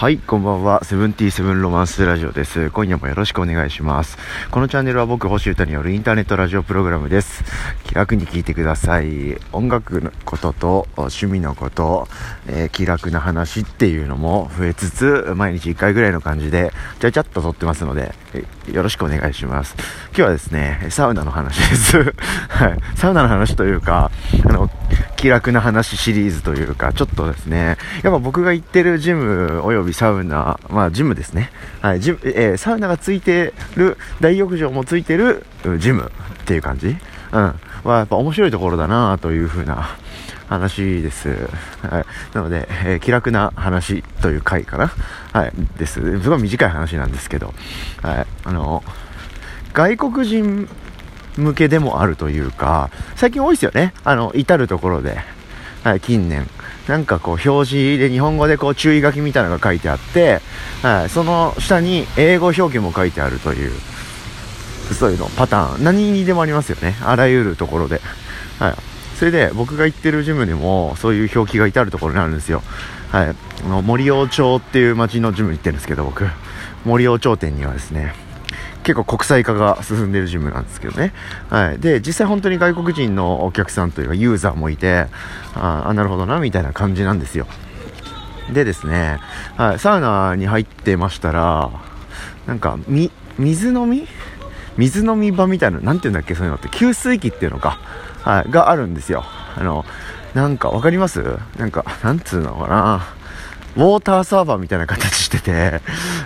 はい、こんばんは。セブンティーセブンロマンスラジオです。今夜もよろしくお願いします。このチャンネルは僕、星歌によるインターネットラジオプログラムです。気楽に聴いてください。音楽のことと趣味のこと、えー、気楽な話っていうのも増えつつ、毎日1回ぐらいの感じで、ちゃちゃっと撮ってますので、よろしくお願いします。今日はですね、サウナの話です。はい。サウナの話というか、あの、気楽な話シリーズというか、ちょっとですね、やっぱ僕が行ってるジムおよびサウナ、まあジムですね。はい、ジム、えー、サウナがついてる、大浴場もついてるジムっていう感じうん。はやっぱ面白いところだなというふうな話です。はい。なので、えー、気楽な話という回かなはい。です。すごい短い話なんですけど、はい。あの、外国人向けでもあるというか、最近多いですよね。あの、至るところで。はい、近年。なんかこう、表示で日本語でこう、注意書きみたいなのが書いてあって、はい、その下に英語表記も書いてあるという、そういうの、パターン。何にでもありますよね。あらゆるところで。はい。それで、僕が行ってるジムにも、そういう表記が至るところにあるんですよ。はい。あの、森王町っていう町のジムに行ってるんですけど、僕。森王町店にはですね、結構国際化が進んでるジムなんですけどね。はい。で、実際本当に外国人のお客さんというかユーザーもいて、ああ、なるほどな、みたいな感じなんですよ。でですね、はい、サウナに入ってましたら、なんか、み、水飲み水飲み場みたいな、なんて言うんだっけ、そういうのって、給水器っていうのか、はい、があるんですよ。あの、なんか、わかります？なんか、なんつうのかな。ウォーターサーバーみたいな形してて、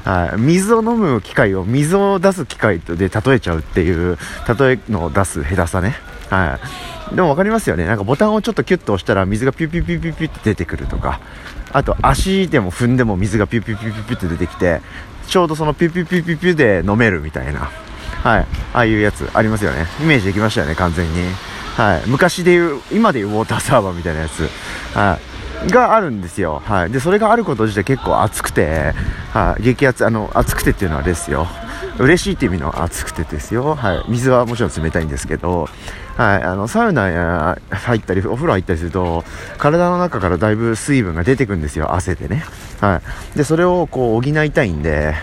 はい、水を飲む機械を水を出す機械で例えちゃうっていう、例えの出す下手さね。はい。でも分かりますよね。なんかボタンをちょっとキュッと押したら水がピュピュピュピュピュって出てくるとか、あと足でも踏んでも水がピュピュピュピュピュって出てきて、ちょうどそのピュピュピュピュピュで飲めるみたいな。はい。ああいうやつありますよね。イメージできましたよね、完全に。はい。昔で言う、今で言うウォーターサーバーみたいなやつ。はい。があるんですよ。はい。で、それがあること自体結構熱くて、はい。激熱、あの、熱くてっていうのはですよ。嬉しいっていう意味の熱くてですよ。はい。水はもちろん冷たいんですけど、はい。あの、サウナ入ったり、お風呂入ったりすると、体の中からだいぶ水分が出てくるんですよ。汗でね。はい。で、それをこう補いたいんで、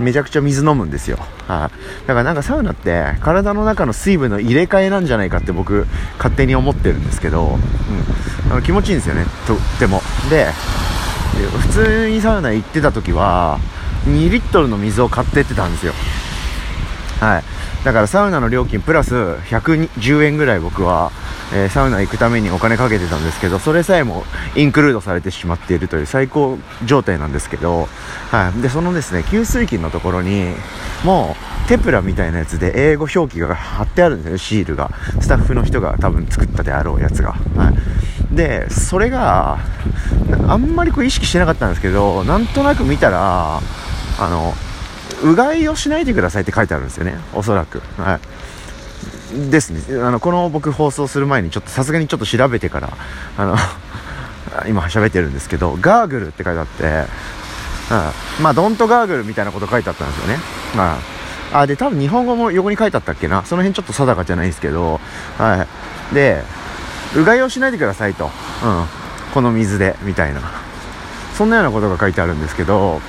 めちゃくちゃ水飲むんですよ。はい、だからなんかサウナって体の中の水分の入れ替えなんじゃないかって僕勝手に思ってるんですけど、うん、あの気持ちいいんですよね、とっても。で、普通にサウナ行ってた時は2リットルの水を買ってってたんですよ。はい。だからサウナの料金プラス110円ぐらい僕はえー、サウナ行くためにお金かけてたんですけど、それさえもインクルードされてしまっているという最高状態なんですけど、はい。で、そのですね、給水器のところに、もう、テプラみたいなやつで英語表記が貼ってあるんですよ、シールが。スタッフの人が多分作ったであろうやつが。はい。で、それが、あんまりこう意識してなかったんですけど、なんとなく見たら、あの、うがいをしないでくださいって書いてあるんですよね、おそらく。はい。ですね。あのこの僕放送する前にちょっとさすがにちょっと調べてからあの 今喋ってるんですけどガーグルって書いてあって、うん、まあドントガーグルみたいなこと書いてあったんですよね。まああで多分日本語も横に書いてあったっけな。その辺ちょっと定かじゃないんですけどはい。でうがいをしないでくださいと、うん、この水でみたいな。そんなようなことが書いてあるんですけど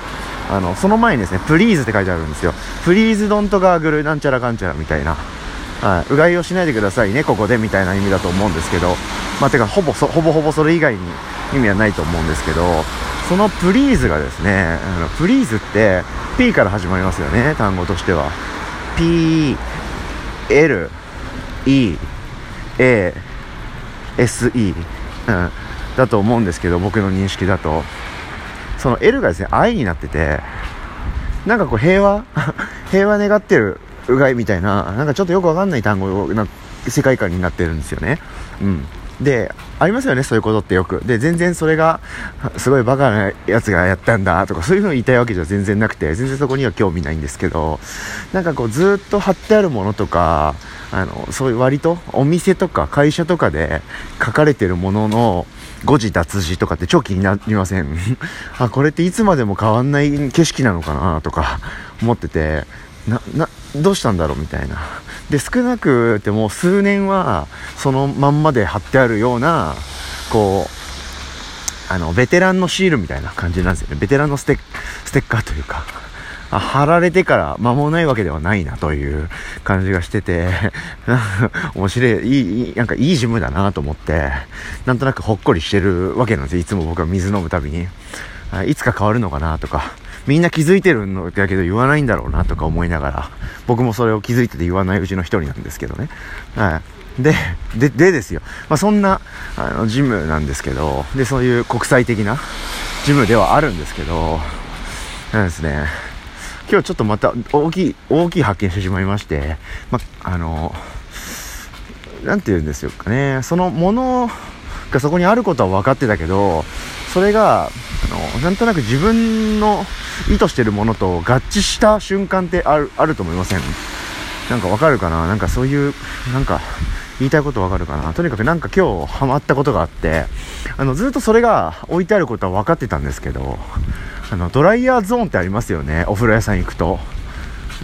あのその前にですね、プリーズって書いてあるんですよ。プリーズドントガーグルなんちゃらかんちゃらみたいな。はい、うがいをしないでくださいね、ここでみたいな意味だと思うんですけど、まあ、てかほぼ、ほぼほぼそれ以外に意味はないと思うんですけど、そのプリーズがですね、あのプリーズって P から始まりますよね、単語としては。P、L、E、A、S、E、うん、だと思うんですけど、僕の認識だと。その L がですね、I になってて、なんかこう平和 平和願ってるうがいみたいな、なんかちょっとよくわかんない単語な世界観になってるんですよね。うん。で、ありますよね、そういうことってよく。で、全然それが、すごいバカなやつがやったんだとか、そういうのを言いたいわけじゃ全然なくて、全然そこには興味ないんですけど、なんかこう、ずっと貼ってあるものとか、あの、そういう割と、お店とか会社とかで書かれてるものの、誤字脱字とかって超気になりません？あ、これっていつまでも変わんない景色なのかなとか思ってて、な、な、どうしたんだろうみたいな。で、少なくても数年はそのまんまで貼ってあるような、こう、あの、ベテランのシールみたいな感じなんですよね。ベテランのステッカーというか、貼られてから間もないわけではないなという感じがしてて、面白い、いい、なんかいいジムだなと思って、なんとなくほっこりしてるわけなんですよ。いつも僕は水飲むたびに。いつか変わるのかなとか、みんな気づいてるんだけど言わないんだろうなとか思いながら、僕もそれを気づいてて言わないうちの一人なんですけどね。はい。で、で、でですよ。まあ、そんな、あの、ジムなんですけど、で、そういう国際的なジムではあるんですけど、なんですね。今日ちょっとまた大きい、大きい発見してしまいまして、まあ、の、なんて言うんですよかね、そのものがそこにあることは分かってたけど、それが、あの、なんとなく自分の意図してるものと合致した瞬間ってある、あると思いません？なんかわかるかな？なんかそういう、なんか、言いたいことわかるかな？とにかくなんか今日ハマったことがあって、あの、ずっとそれが置いてあることは分かってたんですけど、あの、ドライヤーゾーンってありますよね。お風呂屋さん行くと。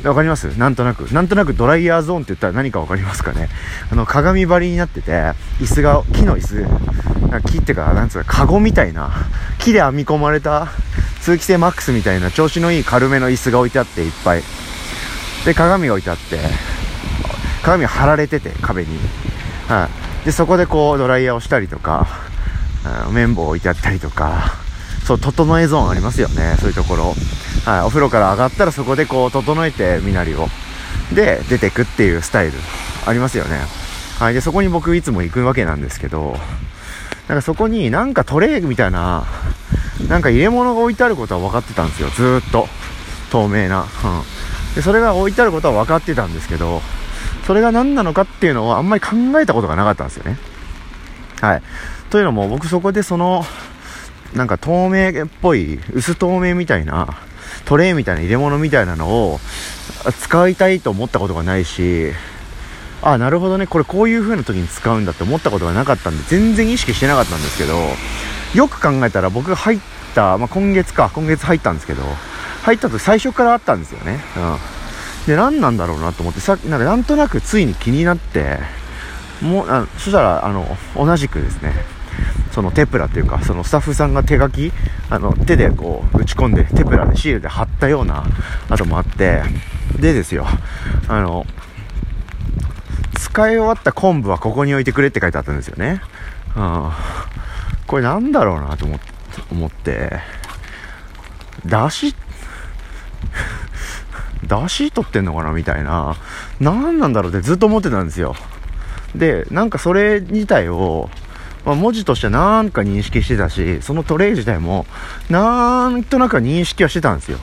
わかります？なんとなく。なんとなくドライヤーゾーンって言ったら何かわかりますかねあの、鏡張りになってて、椅子が、木の椅子、木ってか、なんつうか、カゴみたいな、木で編み込まれた通気性マックスみたいな調子のいい軽めの椅子が置いてあっていっぱい。で、鏡が置いてあって、鏡貼られてて、壁に。はい。で、そこでこう、ドライヤーをしたりとか、綿棒置いてあったりとか、そう、整えゾーンありますよね、そういうところ。はい、お風呂から上がったらそこでこう、整えて、身なりを。で、出てくっていうスタイル、ありますよね。はい、で、そこに僕いつも行くわけなんですけど、なんかそこになんかトレーみたいな、なんか入れ物が置いてあることは分かってたんですよ、ずーっと。透明な。うん。で、それが置いてあることは分かってたんですけど、それが何なのかっていうのをあんまり考えたことがなかったんですよね。はい。というのも僕そこでその、なんか透明っぽい、薄透明みたいな、トレイみたいな入れ物みたいなのを使いたいと思ったことがないし、あ、なるほどね、これこういう風な時に使うんだって思ったことがなかったんで、全然意識してなかったんですけど、よく考えたら僕が入った、まあ、今月か、今月入ったんですけど、入ったと最初からあったんですよね。うん。で、何なんだろうなと思って、さなんかなんとなくついに気になって、もう、あそしたら、あの、同じくですね、そのテプラっていうか、そのスタッフさんが手書き、あの、手でこう、打ち込んで、テプラでシールで貼ったような跡もあって、でですよ、あの、使い終わった昆布はここに置いてくれって書いてあったんですよね。うん。これなんだろうなと思って、思って、だし、だし取ってんのかなみたいな。何なんだろうってずっと思ってたんですよ。で、なんかそれ自体を、まあ、文字としてなんか認識してたし、そのトレイ自体も、なんとなく認識はしてたんですよ。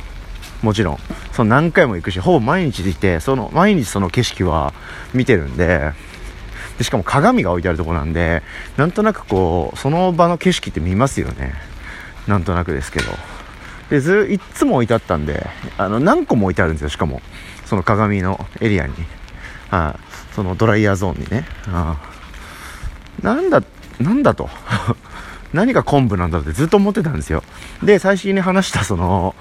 もちろん。その何回も行くし、ほぼ毎日でいて、その、毎日その景色は見てるんで、でしかも鏡が置いてあるとこなんで、なんとなくこう、その場の景色って見ますよね。なんとなくですけど。で、ず、いっつも置いてあったんで、あの、何個も置いてあるんですよ、しかも。その鏡のエリアに。はい、そのドライヤーゾーンにね。あなんだ、なんだと。何が昆布なんだってずっと思ってたんですよ。で、最初に話したその、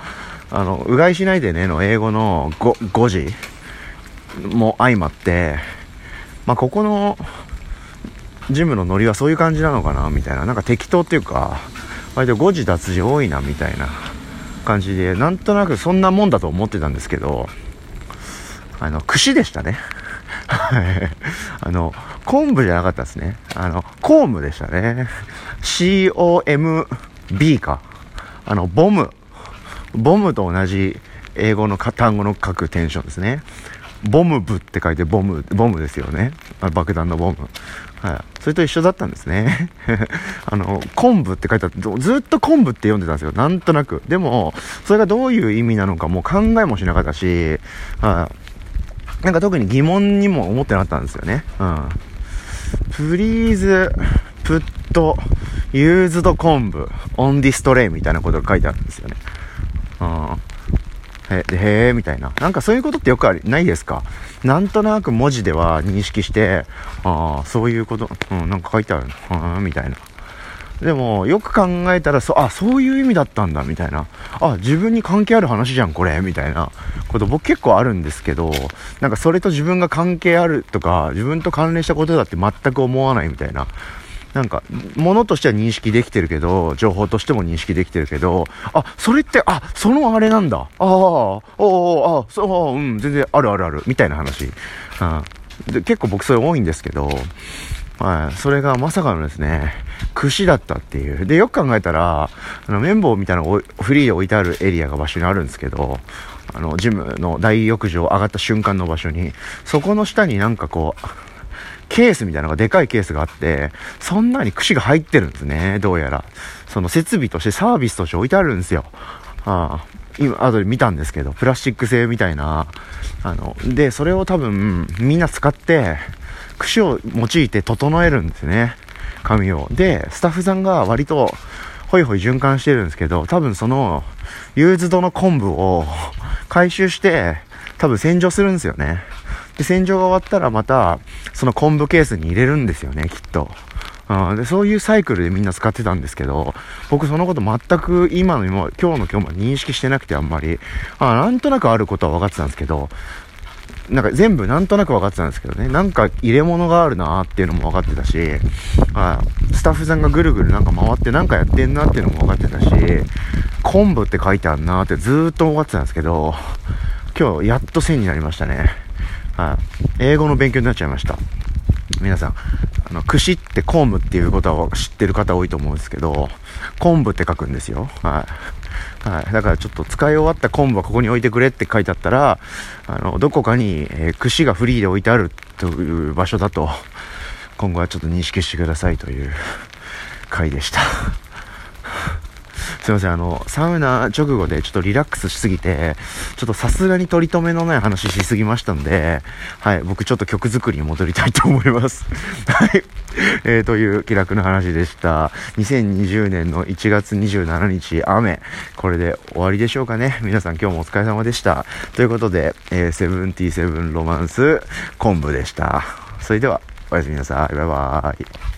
あの、うがいしないでねの英語の 5, 5時も相まって、まあ、ここのジムのノリはそういう感じなのかなみたいな。なんか適当っていうか、割と誤字脱字多いなみたいな感じで、なんとなくそんなもんだと思ってたんですけど、あの、串でしたね。はいあの、昆布じゃなかったですね。あの、コームでしたね。C-O-M-B か。あの、ボム。ボムと同じ英語の単語の書くテンションですね。ボム部って書いてボム、ボムですよね。爆弾のボム。はい。それと一緒だったんですね。あの、昆布って書いてあって、ずっと昆布って読んでたんですよ。なんとなく。でも、それがどういう意味なのかもう考えもしなかったし、はい。なんか特に疑問にも思ってなかったんですよね。うん。 please, put, used 昆布、 on this tray みたいなことが書いてあるんですよね。うん。へ、へえ、みたいな。なんかそういうことってよくあり、ないですか？なんとなく文字では認識して、ああ、そういうこと、うん、なんか書いてあるの、うん、みたいな。でも、よく考えたら、そ、あ、そういう意味だったんだ、みたいな。あ、自分に関係ある話じゃん、これ、みたいなこと僕結構あるんですけど、なんかそれと自分が関係あるとか、自分と関連したことだって全く思わないみたいな。なんか、ものとしては認識できてるけど、情報としても認識できてるけど、あ、それって、あ、そのあれなんだ。ああ、おおあ、そう、うん、全然あるあるある、みたいな話。うん。で、結構僕それ多いんですけど、はい、それがまさかのですね、串だったっていう。で、よく考えたら、あの、綿棒みたいなのフリーで置いてあるエリアが場所にあるんですけど、あの、ジムの大浴場上がった瞬間の場所に、そこの下になんかこう、ケースみたいなのがでかいケースがあって、そんなに串が入ってるんですね、どうやら。その設備としてサービスとして置いてあるんですよ。ああ今、後で見たんですけど、プラスチック製みたいな、あの、で、それを多分、みんな使って、串を用いて整えるんですね。髪を。で、スタッフさんが割と、ホイホイ循環してるんですけど、多分その、ユーズドの昆布を回収して、多分洗浄するんですよね。で、洗浄が終わったらまた、その昆布ケースに入れるんですよね、きっと。うん、でそういうサイクルでみんな使ってたんですけど、僕そのこと全く今の今、今日の今日も認識してなくてあんまり、あなんとなくあることは分かってたんですけど、なんか全部なんとなく分かってたんですけどね、なんか入れ物があるなーっていうのも分かってたし、はい、スタッフさんがぐるぐるなんか回ってなんかやってんなっていうのも分かってたし、昆布って書いてあるなーってずーっと分かってたんですけど、今日やっと線になりましたね。はい。英語の勉強になっちゃいました。皆さん、あの、串って昆布っていうことは知ってる方多いと思うんですけど、昆布って書くんですよ。はい。はい。だからちょっと使い終わった昆布はここに置いてくれって書いてあったら、あの、どこかに、えー、串がフリーで置いてあるという場所だと、今後はちょっと認識してくださいという回でした。すいません、あの、サウナ直後でちょっとリラックスしすぎて、ちょっとさすがに取り留めのない話しすぎましたんで、はい、僕ちょっと曲作りに戻りたいと思います。はい。えー、という気楽な話でした。2020年の1月27日、雨。これで終わりでしょうかね。皆さん今日もお疲れ様でした。ということで、えー、セブンティセブンロマンス、昆布でした。それでは、おやすみなさい。バイバーイ。